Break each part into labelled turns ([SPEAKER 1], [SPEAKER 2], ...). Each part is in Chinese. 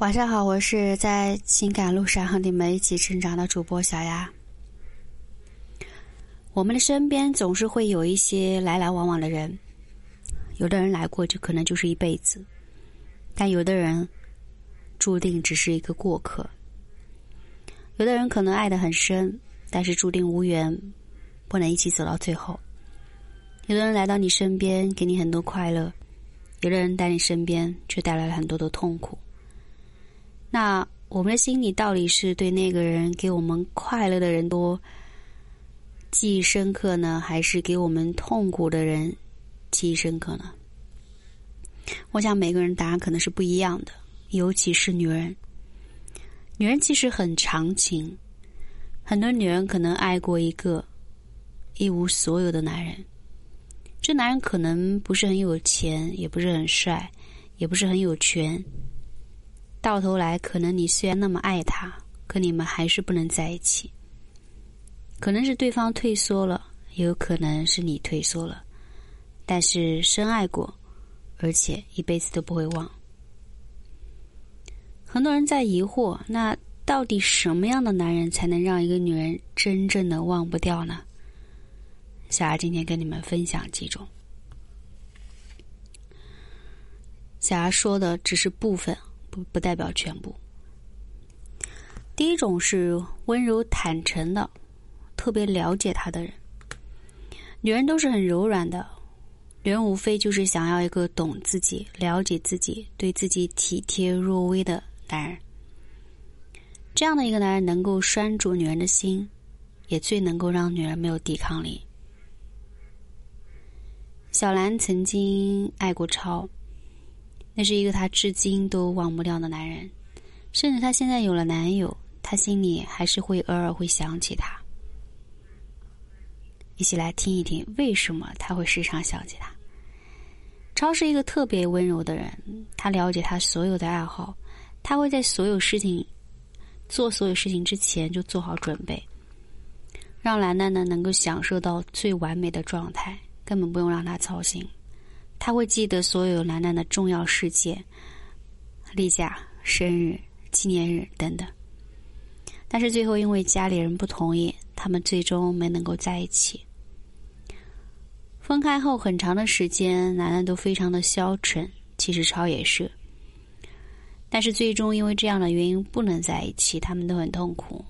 [SPEAKER 1] 晚上好，我是在情感路上和你们一起成长的主播小丫。我们的身边总是会有一些来来往往的人，有的人来过就可能就是一辈子，但有的人注定只是一个过客。有的人可能爱得很深，但是注定无缘，不能一起走到最后。有的人来到你身边，给你很多快乐；有的人在你身边，却带来了很多的痛苦。那我们的心里到底是对那个人给我们快乐的人多记忆深刻呢，还是给我们痛苦的人记忆深刻呢？我想每个人答案可能是不一样的，尤其是女人。女人其实很长情，很多女人可能爱过一个一无所有的男人，这男人可能不是很有钱，也不是很帅，也不是很有权。到头来，可能你虽然那么爱他，可你们还是不能在一起。可能是对方退缩了，也有可能是你退缩了。但是深爱过，而且一辈子都不会忘。很多人在疑惑：那到底什么样的男人才能让一个女人真正的忘不掉呢？小雅今天跟你们分享几种。小雅说的只是部分。不不代表全部。第一种是温柔坦诚的，特别了解他的人。女人都是很柔软的，女人无非就是想要一个懂自己、了解自己、对自己体贴入微的男人。这样的一个男人能够拴住女人的心，也最能够让女人没有抵抗力。小兰曾经爱过超。那是一个她至今都忘不掉的男人，甚至她现在有了男友，她心里还是会偶尔会想起他。一起来听一听为什么他会时常想起他。超是一个特别温柔的人，他了解他所有的爱好，他会在所有事情做所有事情之前就做好准备，让兰兰呢能够享受到最完美的状态，根本不用让他操心。他会记得所有楠楠的重要事件，例假、生日、纪念日等等。但是最后因为家里人不同意，他们最终没能够在一起。分开后很长的时间，楠楠都非常的消沉，其实超也是。但是最终因为这样的原因不能在一起，他们都很痛苦。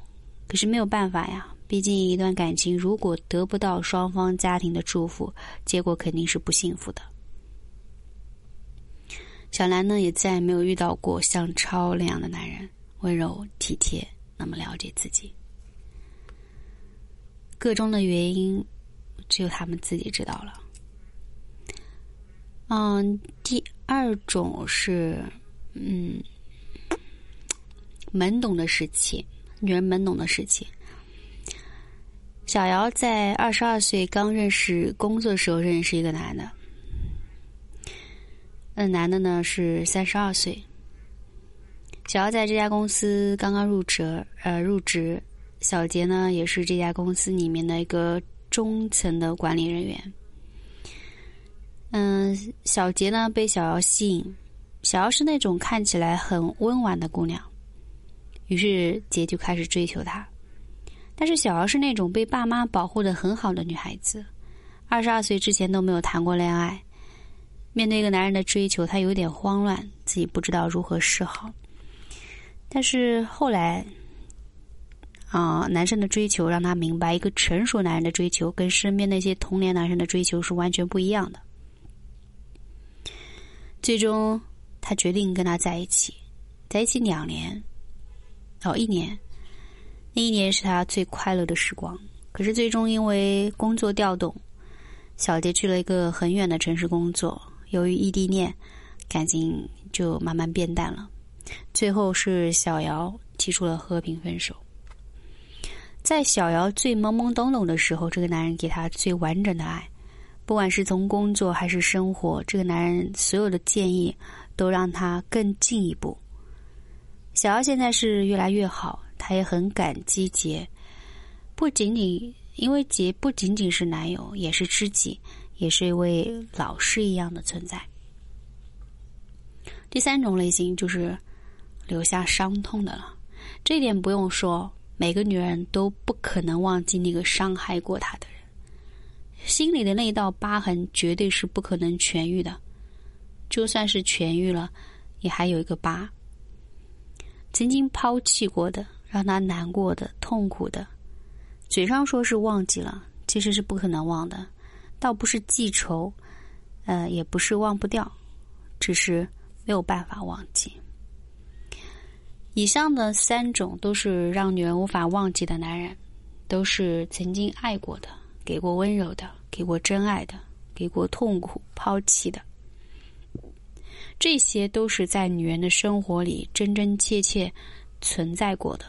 [SPEAKER 1] 可是没有办法呀，毕竟一段感情如果得不到双方家庭的祝福，结果肯定是不幸福的。小兰呢，也再也没有遇到过像超那样的男人，温柔体贴，那么了解自己。个中的原因，只有他们自己知道了。嗯，第二种是，嗯，懵懂的时期，女人懵懂的时期。小姚在二十二岁刚认识工作时候，认识一个男的。那男的呢是三十二岁，小姚在这家公司刚刚入职，呃，入职。小杰呢也是这家公司里面的一个中层的管理人员。嗯，小杰呢被小姚吸引，小姚是那种看起来很温婉的姑娘，于是杰就开始追求她。但是小姚是那种被爸妈保护的很好的女孩子，二十二岁之前都没有谈过恋爱。面对一个男人的追求，她有点慌乱，自己不知道如何是好。但是后来，啊，男生的追求让她明白，一个成熟男人的追求跟身边那些童年男生的追求是完全不一样的。最终，她决定跟他在一起，在一起两年，哦，一年，那一年是他最快乐的时光。可是最终因为工作调动，小杰去了一个很远的城市工作。由于异地恋，感情就慢慢变淡了。最后是小姚提出了和平分手。在小姚最懵懵懂懂的时候，这个男人给她最完整的爱，不管是从工作还是生活，这个男人所有的建议都让她更进一步。小姚现在是越来越好，她也很感激杰，不仅仅因为杰不仅仅是男友，也是知己。也是一位老师一样的存在。第三种类型就是留下伤痛的了。这点不用说，每个女人都不可能忘记那个伤害过她的人，心里的那道疤痕绝对是不可能痊愈的。就算是痊愈了，也还有一个疤。曾经抛弃过的，让他难过的、痛苦的，嘴上说是忘记了，其实是不可能忘的。倒不是记仇，呃，也不是忘不掉，只是没有办法忘记。以上的三种都是让女人无法忘记的男人，都是曾经爱过的、给过温柔的、给过真爱的、给过痛苦、抛弃的。这些都是在女人的生活里真真切切存在过的。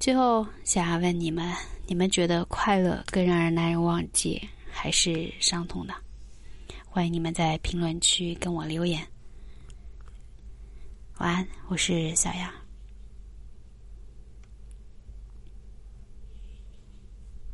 [SPEAKER 1] 最后，想要问你们：你们觉得快乐更让人难以忘记，还是伤痛呢？欢迎你们在评论区跟我留言。晚安，我是小杨。